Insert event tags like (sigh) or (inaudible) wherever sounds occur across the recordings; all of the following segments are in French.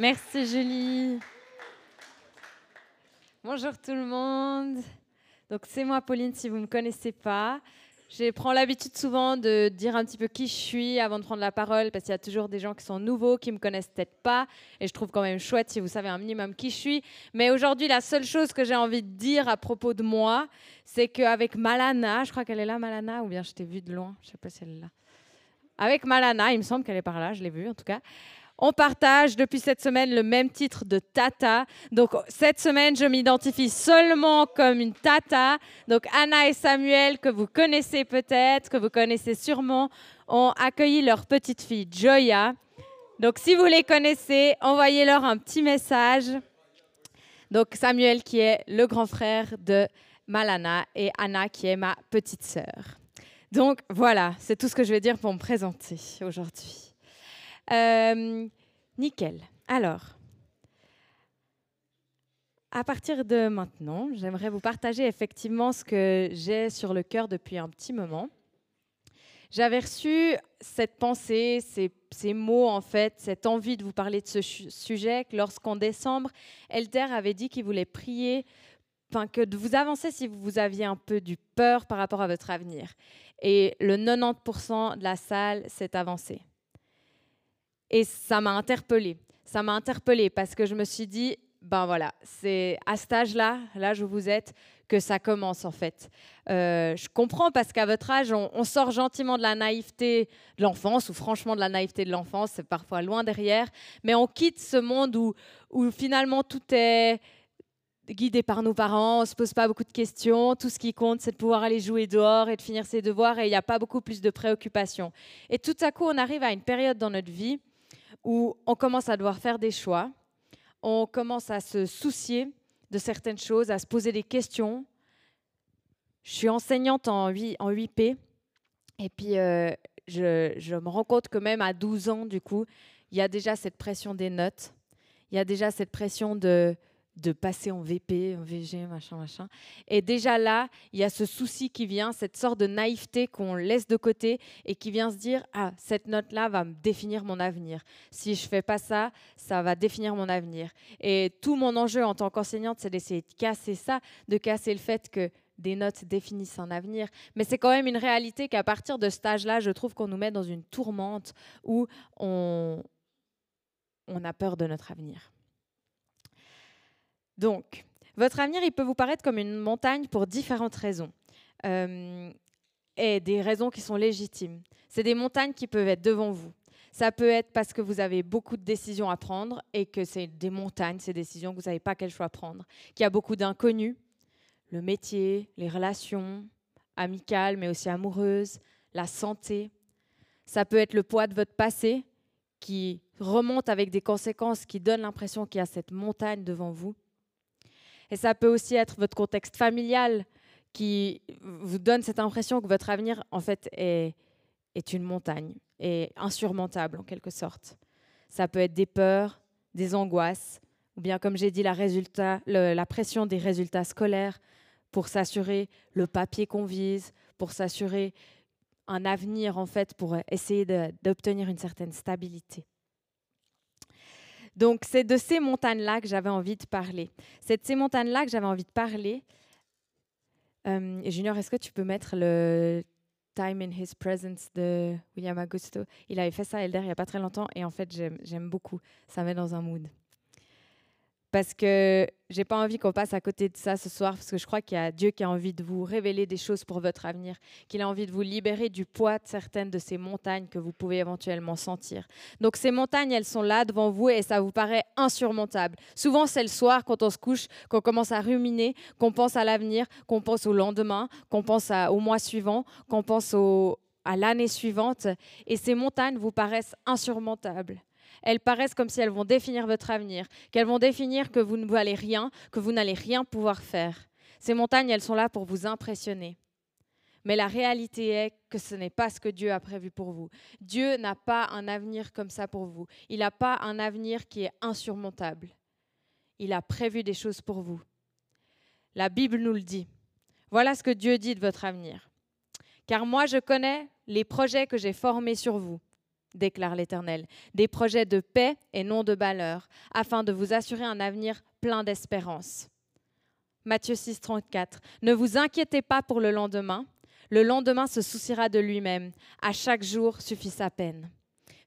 Merci Julie. Bonjour tout le monde. Donc c'est moi Pauline si vous ne me connaissez pas. Je prends l'habitude souvent de dire un petit peu qui je suis avant de prendre la parole, parce qu'il y a toujours des gens qui sont nouveaux, qui me connaissent peut-être pas, et je trouve quand même chouette si vous savez un minimum qui je suis. Mais aujourd'hui, la seule chose que j'ai envie de dire à propos de moi, c'est qu'avec Malana, je crois qu'elle est là, Malana, ou bien je t'ai vue de loin, je sais pas si elle est là. Avec Malana, il me semble qu'elle est par là, je l'ai vue en tout cas. On partage depuis cette semaine le même titre de Tata. Donc cette semaine, je m'identifie seulement comme une Tata. Donc Anna et Samuel, que vous connaissez peut-être, que vous connaissez sûrement, ont accueilli leur petite fille Joya. Donc si vous les connaissez, envoyez-leur un petit message. Donc Samuel qui est le grand frère de Malana et Anna qui est ma petite sœur. Donc voilà, c'est tout ce que je vais dire pour me présenter aujourd'hui. Euh, nickel. Alors, à partir de maintenant, j'aimerais vous partager effectivement ce que j'ai sur le cœur depuis un petit moment. J'avais reçu cette pensée, ces, mots, en fait, cette envie de vous parler de ce sujet lorsqu'en décembre, Elder avait dit qu'il voulait prier, enfin, que de vous avancer si vous aviez un peu du peur par rapport à votre avenir. Et le 90% de la salle s'est avancé. Et ça m'a interpellée. Ça m'a interpellée parce que je me suis dit, ben voilà, c'est à cet âge-là, l'âge où vous êtes, que ça commence en fait. Euh, je comprends parce qu'à votre âge, on, sort gentiment de la naïveté de l'enfance, ou franchement de la naïveté de l'enfance, c'est parfois loin derrière, mais on quitte ce monde où finalement tout est guidé par nos parents, on ne se pose pas beaucoup de questions, tout ce qui compte c'est de pouvoir aller jouer dehors et de finir ses devoirs et il n'y a pas beaucoup plus de préoccupations. Et tout à coup, on arrive à une période dans notre vie où on commence à devoir faire des choix, on commence à se soucier de certaines choses, à se poser des questions. Je suis enseignante en, 8, en 8P et puis euh, je, je me rends compte que même à 12 ans, du coup, il y a déjà cette pression des notes, il y a déjà cette pression de de passer en VP, en VG, machin, machin. Et déjà là, il y a ce souci qui vient, cette sorte de naïveté qu'on laisse de côté et qui vient se dire ah cette note là va me définir mon avenir. Si je fais pas ça, ça va définir mon avenir. Et tout mon enjeu en tant qu'enseignante, c'est d'essayer de casser ça, de casser le fait que des notes définissent un avenir. Mais c'est quand même une réalité qu'à partir de cet âge-là, je trouve qu'on nous met dans une tourmente où on, on a peur de notre avenir. Donc, votre avenir, il peut vous paraître comme une montagne pour différentes raisons. Euh, et des raisons qui sont légitimes. C'est des montagnes qui peuvent être devant vous. Ça peut être parce que vous avez beaucoup de décisions à prendre et que c'est des montagnes, ces décisions que vous n'avez pas quel choix prendre. Qu'il y a beaucoup d'inconnus, le métier, les relations amicales mais aussi amoureuses, la santé. Ça peut être le poids de votre passé qui remonte avec des conséquences qui donnent l'impression qu'il y a cette montagne devant vous. Et ça peut aussi être votre contexte familial qui vous donne cette impression que votre avenir, en fait, est, une montagne, est insurmontable en quelque sorte. Ça peut être des peurs, des angoisses, ou bien, comme j'ai dit, la, la pression des résultats scolaires pour s'assurer le papier qu'on vise, pour s'assurer un avenir, en fait, pour essayer d'obtenir une certaine stabilité. Donc, c'est de ces montagnes-là que j'avais envie de parler. C'est de ces montagnes-là que j'avais envie de parler. Euh, Junior, est-ce que tu peux mettre le Time in His Presence de William Augusto? Il avait fait ça, Elder, il n'y a pas très longtemps, et en fait, j'aime beaucoup. Ça met dans un mood parce que j'ai pas envie qu'on passe à côté de ça ce soir, parce que je crois qu'il y a Dieu qui a envie de vous révéler des choses pour votre avenir, qu'il a envie de vous libérer du poids de certaines de ces montagnes que vous pouvez éventuellement sentir. Donc ces montagnes, elles sont là devant vous et ça vous paraît insurmontable. Souvent c'est le soir quand on se couche, qu'on commence à ruminer, qu'on pense à l'avenir, qu'on pense au lendemain, qu'on pense au mois suivant, qu'on pense à l'année suivante, et ces montagnes vous paraissent insurmontables elles paraissent comme si elles vont définir votre avenir, qu'elles vont définir que vous ne valez rien, que vous n'allez rien pouvoir faire. Ces montagnes, elles sont là pour vous impressionner. Mais la réalité est que ce n'est pas ce que Dieu a prévu pour vous. Dieu n'a pas un avenir comme ça pour vous. Il n'a pas un avenir qui est insurmontable. Il a prévu des choses pour vous. La Bible nous le dit. Voilà ce que Dieu dit de votre avenir. Car moi, je connais les projets que j'ai formés sur vous, déclare l'Éternel, des projets de paix et non de malheur, afin de vous assurer un avenir plein d'espérance. Matthieu 6, 34. Ne vous inquiétez pas pour le lendemain, le lendemain se souciera de lui-même. À chaque jour suffit sa peine.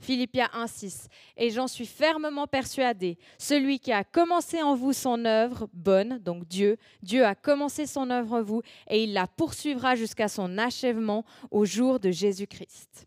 Philippiens 1.6. Et j'en suis fermement persuadé, celui qui a commencé en vous son œuvre bonne, donc Dieu, Dieu a commencé son œuvre en vous et il la poursuivra jusqu'à son achèvement au jour de Jésus-Christ.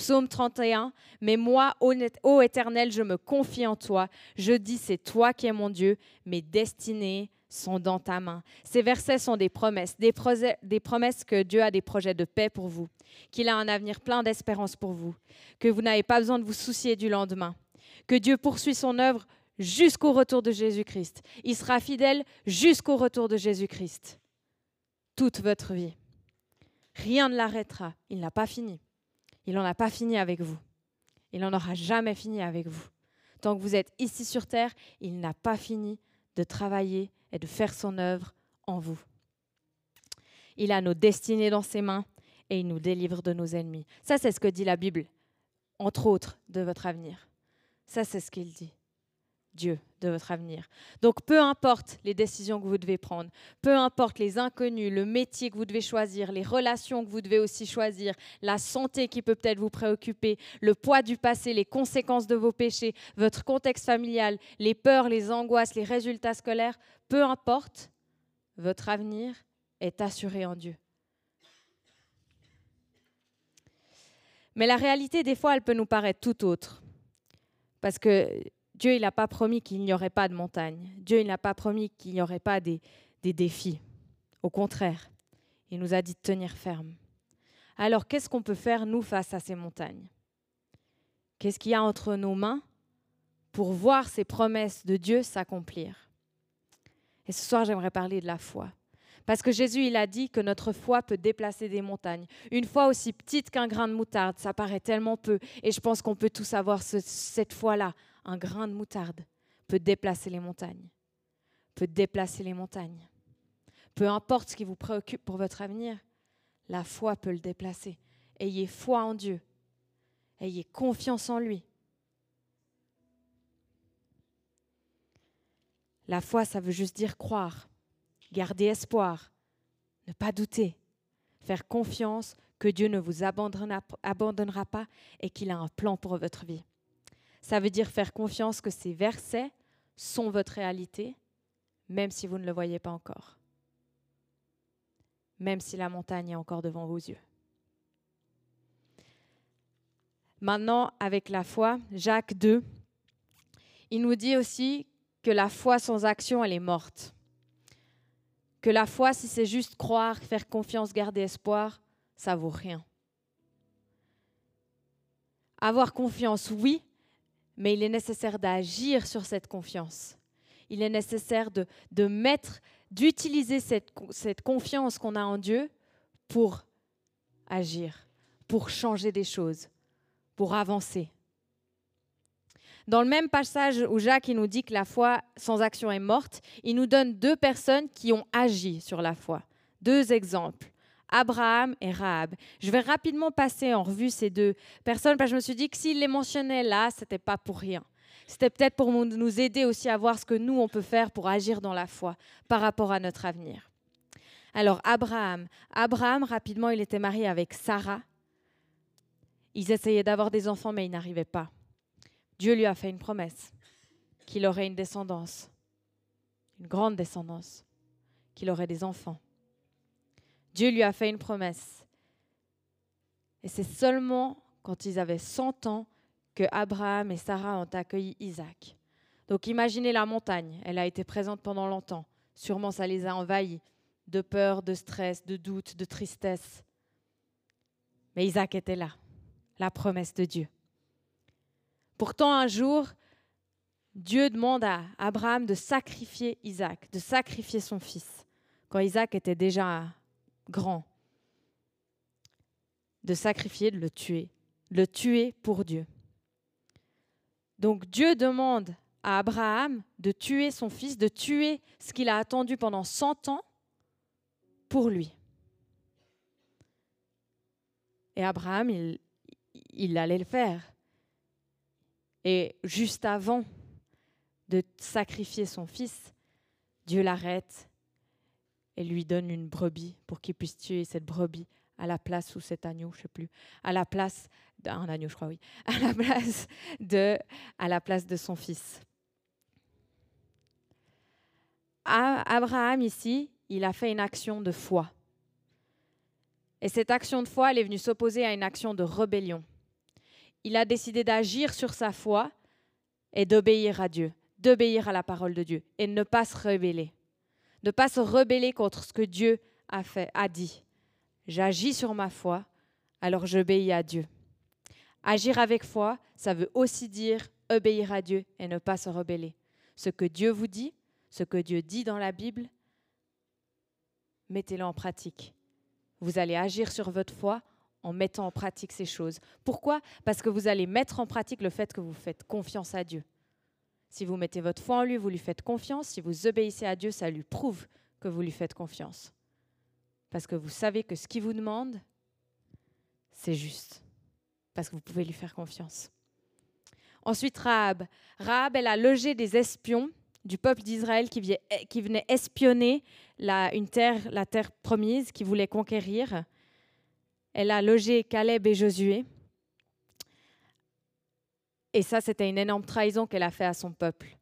Psaume 31, Mais moi, ô Éternel, je me confie en toi. Je dis, c'est toi qui es mon Dieu. Mes destinées sont dans ta main. Ces versets sont des promesses, des, promesses que Dieu a des projets de paix pour vous, qu'il a un avenir plein d'espérance pour vous, que vous n'avez pas besoin de vous soucier du lendemain, que Dieu poursuit son œuvre jusqu'au retour de Jésus-Christ. Il sera fidèle jusqu'au retour de Jésus-Christ. Toute votre vie. Rien ne l'arrêtera. Il n'a pas fini. Il n'en a pas fini avec vous. Il n'en aura jamais fini avec vous. Tant que vous êtes ici sur terre, il n'a pas fini de travailler et de faire son œuvre en vous. Il a nos destinées dans ses mains et il nous délivre de nos ennemis. Ça, c'est ce que dit la Bible, entre autres, de votre avenir. Ça, c'est ce qu'il dit. Dieu de votre avenir. Donc peu importe les décisions que vous devez prendre, peu importe les inconnus, le métier que vous devez choisir, les relations que vous devez aussi choisir, la santé qui peut peut-être vous préoccuper, le poids du passé, les conséquences de vos péchés, votre contexte familial, les peurs, les angoisses, les résultats scolaires, peu importe, votre avenir est assuré en Dieu. Mais la réalité, des fois, elle peut nous paraître tout autre. Parce que Dieu, il n'a pas promis qu'il n'y aurait pas de montagne. Dieu, il n'a pas promis qu'il n'y aurait pas des, des défis. Au contraire, il nous a dit de tenir ferme. Alors, qu'est-ce qu'on peut faire, nous, face à ces montagnes? Qu'est-ce qu'il y a entre nos mains pour voir ces promesses de Dieu s'accomplir? Et ce soir, j'aimerais parler de la foi. Parce que Jésus, il a dit que notre foi peut déplacer des montagnes. Une foi aussi petite qu'un grain de moutarde, ça paraît tellement peu. Et je pense qu'on peut tous avoir cette foi-là un grain de moutarde peut déplacer les montagnes. Peut déplacer les montagnes. Peu importe ce qui vous préoccupe pour votre avenir, la foi peut le déplacer. Ayez foi en Dieu. Ayez confiance en lui. La foi, ça veut juste dire croire, garder espoir, ne pas douter, faire confiance que Dieu ne vous abandonnera pas et qu'il a un plan pour votre vie. Ça veut dire faire confiance que ces versets sont votre réalité, même si vous ne le voyez pas encore, même si la montagne est encore devant vos yeux. Maintenant, avec la foi, Jacques 2, il nous dit aussi que la foi sans action, elle est morte. Que la foi, si c'est juste croire, faire confiance, garder espoir, ça vaut rien. Avoir confiance, oui, mais il est nécessaire d'agir sur cette confiance. Il est nécessaire de, mettre, d'utiliser cette, confiance qu'on a en Dieu pour agir, pour changer des choses, pour avancer. Dans le même passage où Jacques nous dit que la foi sans action est morte, il nous donne deux personnes qui ont agi sur la foi. Deux exemples. Abraham et Rahab. Je vais rapidement passer en revue ces deux personnes parce que je me suis dit que s'il les mentionnait là, ce n'était pas pour rien. C'était peut-être pour nous aider aussi à voir ce que nous, on peut faire pour agir dans la foi par rapport à notre avenir. Alors, Abraham. Abraham, rapidement, il était marié avec Sarah. Ils essayaient d'avoir des enfants, mais ils n'arrivaient pas. Dieu lui a fait une promesse qu'il aurait une descendance, une grande descendance, qu'il aurait des enfants. Dieu lui a fait une promesse. Et c'est seulement quand ils avaient 100 ans que Abraham et Sarah ont accueilli Isaac. Donc imaginez la montagne, elle a été présente pendant longtemps. Sûrement ça les a envahis de peur, de stress, de doute, de tristesse. Mais Isaac était là, la promesse de Dieu. Pourtant un jour, Dieu demande à Abraham de sacrifier Isaac, de sacrifier son fils, quand Isaac était déjà grand, de sacrifier, de le tuer, le tuer pour Dieu. Donc Dieu demande à Abraham de tuer son fils, de tuer ce qu'il a attendu pendant 100 ans pour lui. Et Abraham, il, il allait le faire. Et juste avant de sacrifier son fils, Dieu l'arrête et lui donne une brebis pour qu'il puisse tuer cette brebis à la place ou cet agneau, je sais plus, à la place d'un agneau, je crois oui, (laughs) à la place de à la place de son fils. Abraham ici, il a fait une action de foi. Et cette action de foi, elle est venue s'opposer à une action de rébellion. Il a décidé d'agir sur sa foi et d'obéir à Dieu, d'obéir à la parole de Dieu et de ne pas se rebeller. Ne pas se rebeller contre ce que Dieu a fait, a dit. J'agis sur ma foi, alors j'obéis à Dieu. Agir avec foi, ça veut aussi dire obéir à Dieu et ne pas se rebeller. Ce que Dieu vous dit, ce que Dieu dit dans la Bible, mettez-le en pratique. Vous allez agir sur votre foi en mettant en pratique ces choses. Pourquoi? Parce que vous allez mettre en pratique le fait que vous faites confiance à Dieu. Si vous mettez votre foi en lui, vous lui faites confiance. Si vous obéissez à Dieu, ça lui prouve que vous lui faites confiance. Parce que vous savez que ce qu'il vous demande, c'est juste. Parce que vous pouvez lui faire confiance. Ensuite, Rahab. Rahab, elle a logé des espions du peuple d'Israël qui, qui venait espionner la, une terre, la terre promise, qui voulait conquérir. Elle a logé Caleb et Josué. Et ça, c'était une énorme trahison qu'elle a fait à son peuple.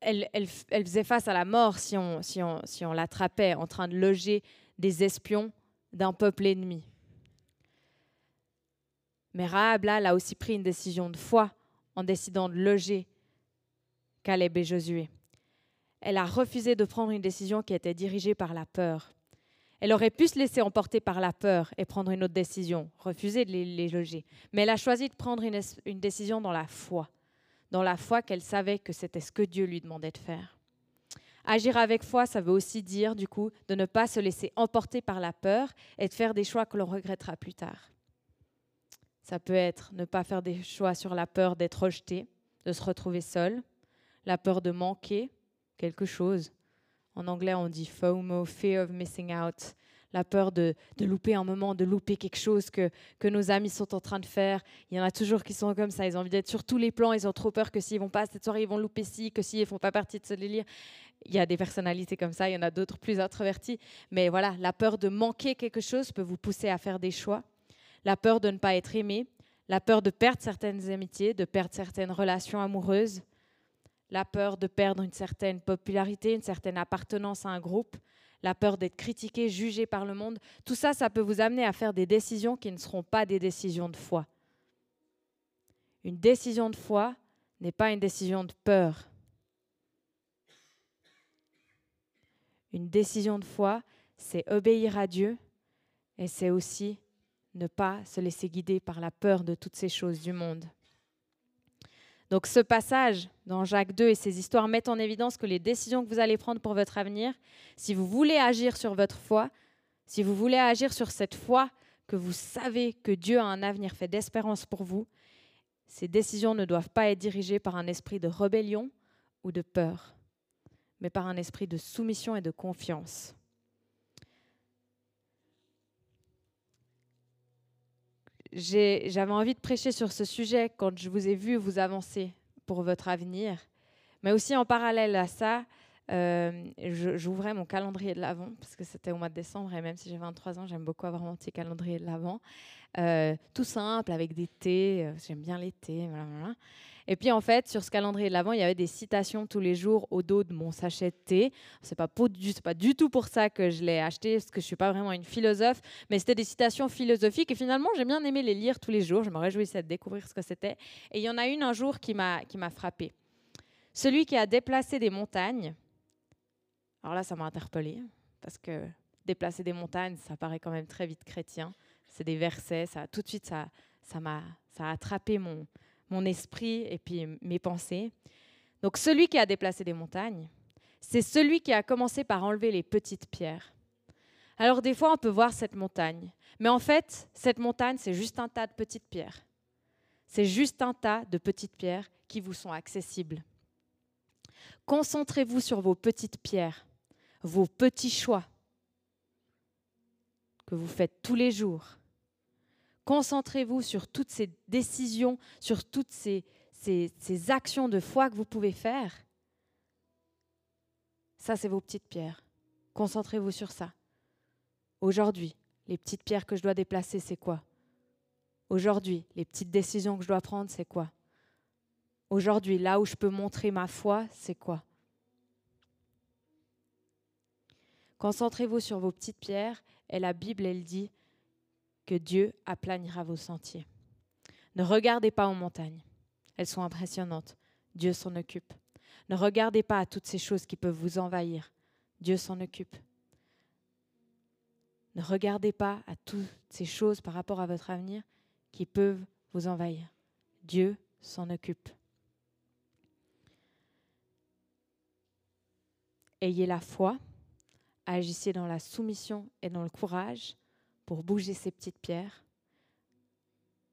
Elle, faisait face à la mort si on l'attrapait en train de loger des espions d'un peuple ennemi. Mais Rahab, là, elle a aussi pris une décision de foi en décidant de loger Caleb et Josué. Elle a refusé de prendre une décision qui était dirigée par la peur. Elle aurait pu se laisser emporter par la peur et prendre une autre décision, refuser de les, loger. Mais elle a choisi de prendre une, une décision dans la foi, dans la foi qu'elle savait que c'était ce que Dieu lui demandait de faire. Agir avec foi, ça veut aussi dire, du coup, de ne pas se laisser emporter par la peur et de faire des choix que l'on regrettera plus tard. Ça peut être ne pas faire des choix sur la peur d'être rejeté, de se retrouver seul, la peur de manquer quelque chose, en anglais, on dit FOMO, fear of missing out, la peur de, louper un moment, de louper quelque chose que, que nos amis sont en train de faire. Il y en a toujours qui sont comme ça, ils ont envie d'être sur tous les plans, ils ont trop peur que s'ils vont pas cette soirée, ils vont louper ci, que s'ils ne font pas partie de ce délire. Il y a des personnalités comme ça, il y en a d'autres plus introvertis. Mais voilà, la peur de manquer quelque chose peut vous pousser à faire des choix. La peur de ne pas être aimé, la peur de perdre certaines amitiés, de perdre certaines relations amoureuses, la peur de perdre une certaine popularité, une certaine appartenance à un groupe, la peur d'être critiqué, jugé par le monde, tout ça, ça peut vous amener à faire des décisions qui ne seront pas des décisions de foi. Une décision de foi n'est pas une décision de peur. Une décision de foi, c'est obéir à Dieu et c'est aussi ne pas se laisser guider par la peur de toutes ces choses du monde. Donc ce passage dans Jacques 2 et ces histoires mettent en évidence que les décisions que vous allez prendre pour votre avenir, si vous voulez agir sur votre foi, si vous voulez agir sur cette foi que vous savez que Dieu a un avenir fait d'espérance pour vous, ces décisions ne doivent pas être dirigées par un esprit de rébellion ou de peur, mais par un esprit de soumission et de confiance. J'avais envie de prêcher sur ce sujet quand je vous ai vu vous avancer pour votre avenir. Mais aussi en parallèle à ça, euh, j'ouvrais mon calendrier de l'Avent, parce que c'était au mois de décembre, et même si j'ai 23 ans, j'aime beaucoup avoir mon petit calendrier de l'Avent. Euh, tout simple, avec des thés, euh, j'aime bien les thés. Et puis en fait, sur ce calendrier de l'Avent, il y avait des citations tous les jours au dos de mon sachet de thé. C'est pas, pas du tout pour ça que je l'ai acheté, parce que je suis pas vraiment une philosophe, mais c'était des citations philosophiques. Et finalement, j'ai bien aimé les lire tous les jours. Je me réjouissais de découvrir ce que c'était. Et il y en a une un jour qui m'a frappée. Celui qui a déplacé des montagnes. Alors là, ça m'a interpellée parce que déplacer des montagnes, ça paraît quand même très vite chrétien. C'est des versets, ça tout de suite ça ça m'a ça a attrapé mon mon esprit et puis mes pensées. Donc celui qui a déplacé des montagnes, c'est celui qui a commencé par enlever les petites pierres. Alors des fois, on peut voir cette montagne, mais en fait, cette montagne, c'est juste un tas de petites pierres. C'est juste un tas de petites pierres qui vous sont accessibles. Concentrez-vous sur vos petites pierres, vos petits choix que vous faites tous les jours Concentrez-vous sur toutes ces décisions, sur toutes ces, actions de foi que vous pouvez faire, ça, c'est vos petites pierres. Concentrez-vous sur ça. Aujourd'hui, les petites pierres que je dois déplacer, c'est quoi? Aujourd'hui, les petites décisions que je dois prendre, c'est quoi? Aujourd'hui, là où je peux montrer ma foi, c'est quoi? Concentrez-vous sur vos petites pierres et la Bible, elle dit que Dieu aplanira vos sentiers. Ne regardez pas aux montagnes. Elles sont impressionnantes. Dieu s'en occupe. Ne regardez pas à toutes ces choses qui peuvent vous envahir. Dieu s'en occupe. Ne regardez pas à toutes ces choses par rapport à votre avenir qui peuvent vous envahir. Dieu s'en occupe. Ayez la foi, agissez dans la soumission et dans le courage pour bouger ces petites pierres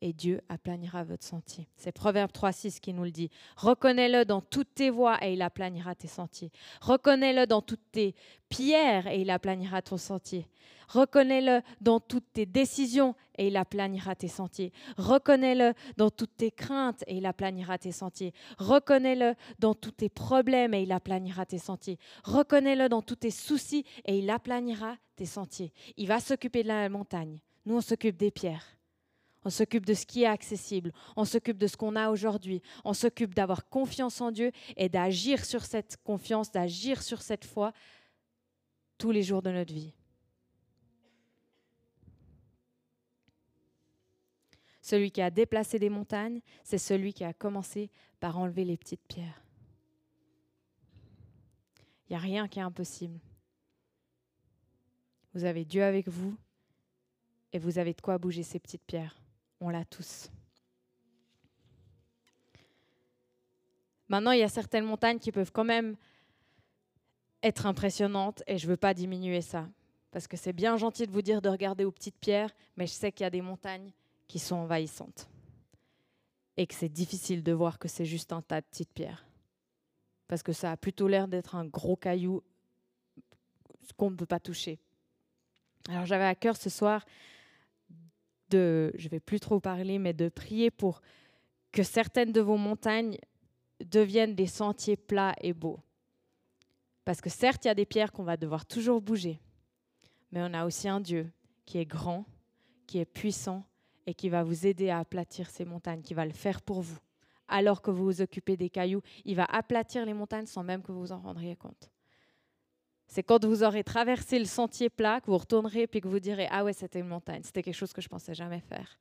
et Dieu aplanira votre sentier. C'est Proverbe 3.6 qui nous le dit. Reconnais-le dans toutes tes voies et il aplanira tes sentiers. Reconnais-le dans toutes tes pierres et il aplanira ton sentier. Reconnais-le dans toutes tes décisions et il aplanira tes sentiers. Reconnais-le dans toutes tes craintes et il aplanira tes sentiers. Reconnais-le dans tous tes problèmes et il aplanira tes sentiers. Reconnais-le dans tous tes soucis et il aplanira tes sentiers. Il va s'occuper de la montagne. Nous, on s'occupe des pierres. On s'occupe de ce qui est accessible. On s'occupe de ce qu'on a aujourd'hui. On s'occupe d'avoir confiance en Dieu et d'agir sur cette confiance, d'agir sur cette foi tous les jours de notre vie. Celui qui a déplacé des montagnes, c'est celui qui a commencé par enlever les petites pierres. Il n'y a rien qui est impossible. Vous avez Dieu avec vous et vous avez de quoi bouger ces petites pierres on l'a tous. Maintenant, il y a certaines montagnes qui peuvent quand même être impressionnantes et je ne veux pas diminuer ça. Parce que c'est bien gentil de vous dire de regarder aux petites pierres, mais je sais qu'il y a des montagnes qui sont envahissantes. Et que c'est difficile de voir que c'est juste un tas de petites pierres. Parce que ça a plutôt l'air d'être un gros caillou qu'on ne peut pas toucher. Alors j'avais à cœur ce soir de, je vais plus trop parler, mais de prier pour que certaines de vos montagnes deviennent des sentiers plats et beaux. Parce que certes, il y a des pierres qu'on va devoir toujours bouger, mais on a aussi un Dieu qui est grand, qui est puissant et qui va vous aider à aplatir ces montagnes, qui va le faire pour vous. Alors que vous vous occupez des cailloux, il va aplatir les montagnes sans même que vous vous en rendriez compte. C'est quand vous aurez traversé le sentier plat que vous retournerez et que vous direz Ah ouais, c'était une montagne. C'était quelque chose que je pensais jamais faire.